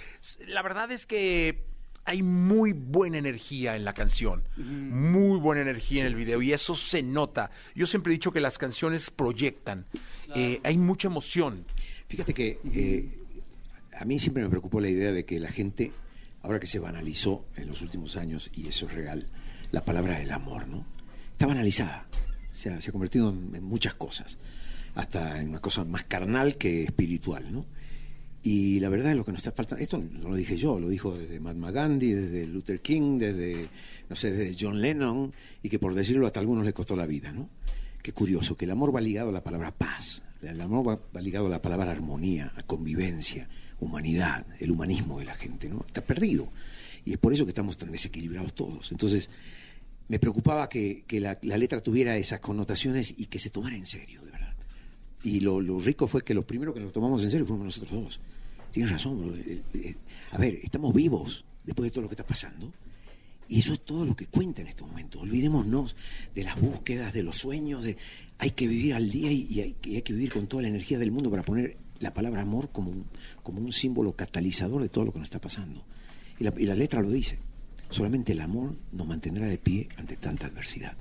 La verdad es que hay muy buena energía en la canción, muy buena energía en el video y eso se nota. Yo siempre he dicho que las canciones proyectan, Eh, hay mucha emoción. Fíjate que eh, a mí siempre me preocupó la idea de que la gente, ahora que se banalizó en los últimos años, y eso es real, la palabra del amor, ¿no? Está banalizada, o sea, se ha convertido en, en muchas cosas, hasta en una cosa más carnal que espiritual, ¿no? Y la verdad es lo que nos está faltando, esto no lo dije yo, lo dijo desde Mahatma Gandhi, desde Luther King, desde, no sé, desde John Lennon, y que por decirlo hasta a algunos les costó la vida, ¿no? Qué curioso, que el amor va ligado a la palabra paz, el amor va, ligado a la palabra armonía, a convivencia, humanidad, el humanismo de la gente, ¿no? Está perdido. Y es por eso que estamos tan desequilibrados todos. Entonces, me preocupaba que, la, letra tuviera esas connotaciones y que se tomara en serio, de verdad. Y lo, lo rico fue que los primeros que lo tomamos en serio fuimos nosotros dos. Tienes razón, bro. A ver, estamos vivos después de todo lo que está pasando. Y eso es todo lo que cuenta en este momento. Olvidémonos de las búsquedas, de los sueños, de hay que vivir al día y, y hay, que, hay que vivir con toda la energía del mundo para poner la palabra amor como un, como un símbolo catalizador de todo lo que nos está pasando. Y la, y la letra lo dice. Solamente el amor nos mantendrá de pie ante tanta adversidad.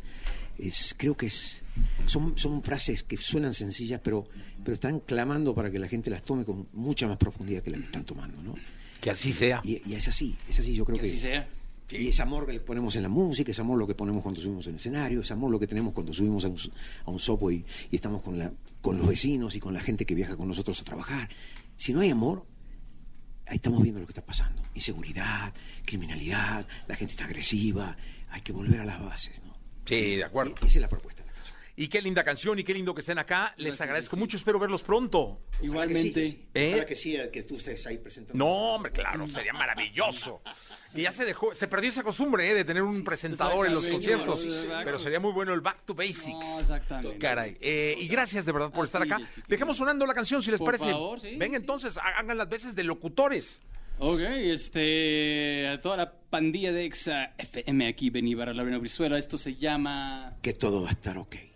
Es, creo que es, son, son frases que suenan sencillas, pero, pero están clamando para que la gente las tome con mucha más profundidad que la que están tomando, ¿no? Que así sea. Y, y es así, es así, yo creo Que que, así sea. Y es amor que le ponemos en la música, es amor lo que ponemos cuando subimos en el escenario, es amor lo que tenemos cuando subimos a un, a un subway y estamos con, la, con los vecinos y con la gente que viaja con nosotros a trabajar. Si no hay amor, ahí estamos viendo lo que está pasando. Inseguridad, criminalidad, la gente está agresiva, hay que volver a las bases, ¿no? Sí, de acuerdo. Esa es la propuesta. Y qué linda canción y qué lindo que estén acá. Les agradezco mucho, espero verlos pronto. Igualmente. ¿Eh? Ojalá que sí, que tú estés ahí presentando. No, hombre, claro, sería maravilloso. Y ya se dejó, se perdió esa costumbre ¿eh? de tener un presentador en los conciertos. Pero sería muy bueno el Back to Basics. No, exactamente. Caray. Eh, y gracias de verdad por estar acá. Dejemos sonando la canción, si les Por parece. favor, sí, Venga, entonces, hagan las veces de locutores. Ok, este, a toda la pandilla de Exa FM aquí, para la Brizuela, esto se llama... Que todo va a estar ok.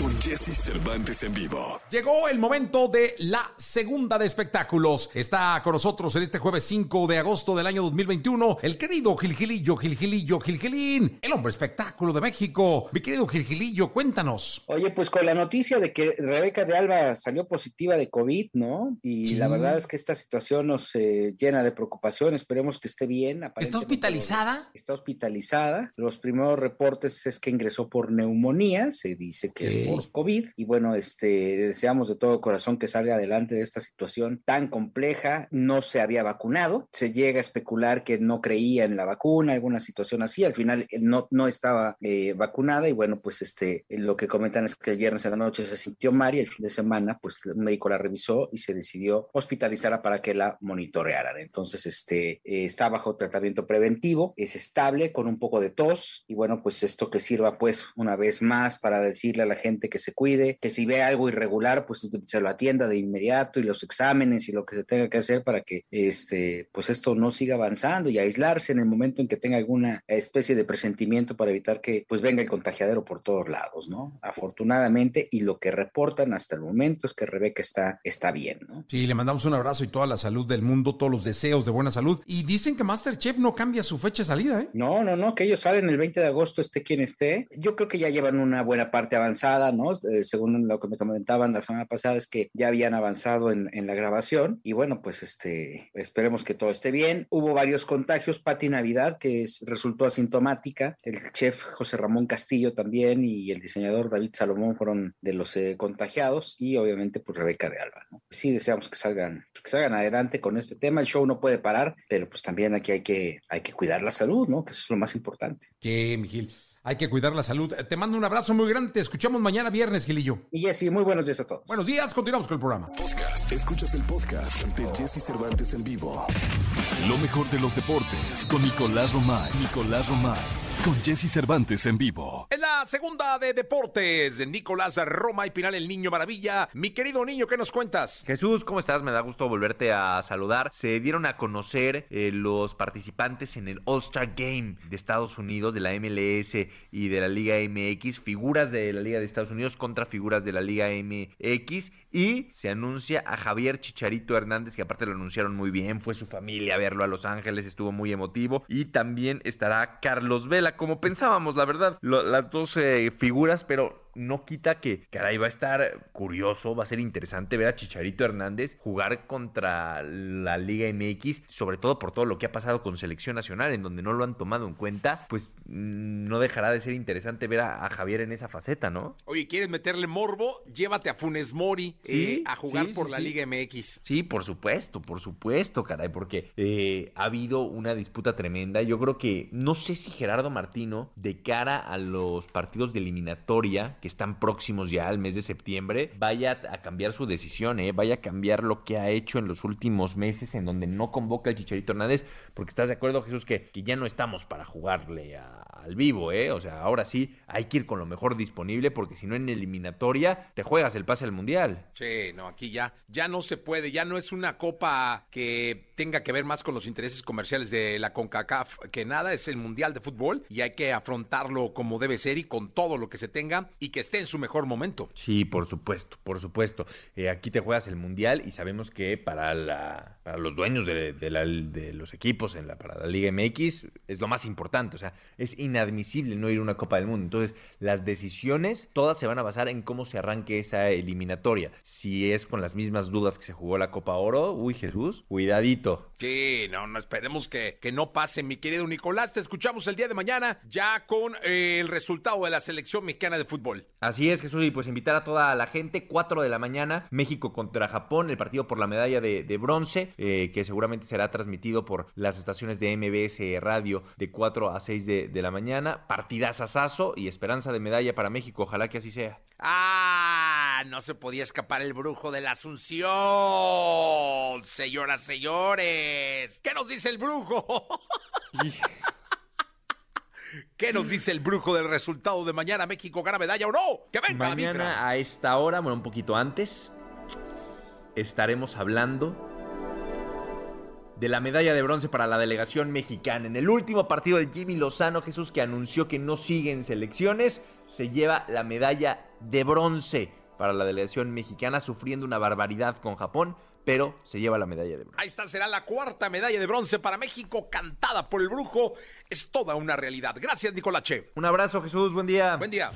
Con Jesse Cervantes en vivo. Llegó el momento de la segunda de espectáculos. Está con nosotros en este jueves 5 de agosto del año 2021 el querido Gilgilillo, Gilgilillo, Gilgilín, el hombre espectáculo de México. Mi querido Gilgilillo, cuéntanos. Oye, pues con la noticia de que Rebeca de Alba salió positiva de COVID, ¿no? Y Sí. la verdad es que esta situación nos eh, llena de preocupación. Esperemos que esté bien. ¿Está hospitalizada? Está hospitalizada. Los primeros reportes es que ingresó por neumonía, se dice que. Por COVID. Y bueno, este, deseamos de todo corazón que salga adelante de esta situación tan compleja. No se había vacunado. Se llega a especular que no creía en la vacuna, alguna situación así. Al final eh, no, no estaba eh, vacunada y bueno, pues este, lo que comentan es que el viernes en la noche se sintió mal y el fin de semana, pues un médico la revisó y se decidió hospitalizarla para que la monitorearan. Entonces, este, eh, está bajo tratamiento preventivo, es estable con un poco de tos y bueno, pues esto que sirva pues una vez más para decirle a la gente que se cuide, que si ve algo irregular, pues se lo atienda de inmediato y los exámenes y lo que se tenga que hacer para que este, pues esto no siga avanzando y aislarse en el momento en que tenga alguna especie de presentimiento para evitar que pues venga el contagiadero por todos lados, ¿no? Afortunadamente y lo que reportan hasta el momento es que Rebeca está, está bien, ¿no? Sí, le mandamos un abrazo y toda la salud del mundo, todos los deseos de buena salud. Y dicen que Masterchef no cambia su fecha de salida, ¿eh? No, no, no, que ellos salen el 20 de agosto, esté quien esté. Yo creo que ya llevan una buena parte avanzada, ¿no? Eh, según lo que me comentaban la semana pasada, es que ya habían avanzado en, en la grabación. Y bueno, pues este, esperemos que todo esté bien. Hubo varios contagios. Pati Navidad, que es- resultó asintomática. El chef José Ramón Castillo también y el diseñador David Salomón fueron de los eh, contagiados. Y obviamente, pues Rebeca de Alba, ¿no? Sí, deseamos que salgan, pues, que salgan adelante con este tema. El show no puede parar, pero pues también aquí hay que, hay que cuidar la salud, ¿no? Que eso es lo más importante. Sí, Miguel. Hay que cuidar la salud. Te mando un abrazo muy grande. Te escuchamos mañana viernes, Gilillo. Y Jessy, muy buenos días a todos. Buenos días, continuamos con el programa. Podcast. Escuchas el podcast de Jesse Cervantes en vivo. Lo mejor de los deportes con Nicolás Romay. Nicolás Romay. Con Jesse Cervantes en vivo. En la segunda de deportes de Nicolás Roma y Pinal, el niño maravilla. Mi querido niño, ¿qué nos cuentas? Jesús, ¿cómo estás? Me da gusto volverte a saludar. Se dieron a conocer eh, los participantes en el All-Star Game de Estados Unidos, de la MLS y de la Liga MX, figuras de la Liga de Estados Unidos contra figuras de la Liga MX y se anuncia a Javier Chicharito Hernández, que aparte lo anunciaron muy bien, fue su familia a verlo a Los Ángeles, estuvo muy emotivo y también estará Carlos Vela, como pensábamos, la verdad, lo, las dos eh, figuras, pero no quita que, caray, va a estar curioso, va a ser interesante ver a Chicharito Hernández jugar contra la Liga MX, sobre todo por todo lo que ha pasado con Selección Nacional, en donde no lo han tomado en cuenta, pues mm, no dejará de ser interesante ver a, a Javier en esa faceta, ¿no? Oye, ¿quieres meterle morbo? Llévate a Funes Mori eh, a jugar sí, por sí, la sí. Liga MX. Sí, por supuesto, por supuesto, caray, porque eh, ha habido una disputa tremenda. Yo creo que, no sé si Gerardo Martino, de cara a los partidos de eliminatoria, que están próximos ya al mes de septiembre, vaya a cambiar su decisión, ¿eh? vaya a cambiar lo que ha hecho en los últimos meses, en donde no convoca al Chicharito Hernández, porque estás de acuerdo, Jesús, que, ya no estamos para jugarle al vivo, ¿eh? O sea, ahora sí hay que ir con lo mejor disponible, porque si no en eliminatoria te juegas el pase al Mundial. Sí, no, aquí ya, ya no se puede, ya no es una copa que tenga que ver más con los intereses comerciales de la CONCACAF que nada, es el Mundial de Fútbol y hay que afrontarlo como debe ser y con todo lo que se tenga que esté en su mejor momento. Sí, por supuesto, por supuesto. Eh, aquí te juegas el mundial y sabemos que para la, para los dueños de, de la- de los equipos en la, para la Liga MX es lo más importante. O sea, es inadmisible no ir a una Copa del Mundo. Entonces, las decisiones todas se van a basar en cómo se arranque esa eliminatoria. Si es con las mismas dudas que se jugó la Copa Oro, uy Jesús, cuidadito. Sí, no, no esperemos que, que no pase, mi querido Nicolás. Te escuchamos el día de mañana ya con eh, el resultado de la selección mexicana de fútbol. Así es, Jesús, y pues invitar a toda la gente, 4 de la mañana, México contra Japón, el partido por la medalla de, de bronce, eh, que seguramente será transmitido por las estaciones de MBS Radio de 4 a 6 de, de la mañana, partidazazazo y esperanza de medalla para México, ojalá que así sea. Ah, no se podía escapar el brujo de la Asunción. Señoras, señores. ¿Qué nos dice el brujo? ¿Qué nos dice el brujo del resultado de mañana? ¿México gana medalla o no? ¡Que venga! Mañana a esta hora, bueno, un poquito antes, estaremos hablando de la medalla de bronce para la delegación mexicana. En el último partido de Jimmy Lozano, Jesús, que anunció que no sigue en selecciones, se lleva la medalla de bronce para la delegación mexicana, sufriendo una barbaridad con Japón, pero se lleva la medalla de bronce. Ahí está, será la cuarta medalla de bronce para México, cantada por el brujo. Es toda una realidad. Gracias, Nicolache. Un abrazo, Jesús, buen día. Buen día.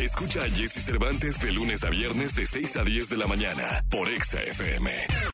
Escucha a Jesse Cervantes de lunes a viernes de 6 a 10 de la mañana por Exa FM.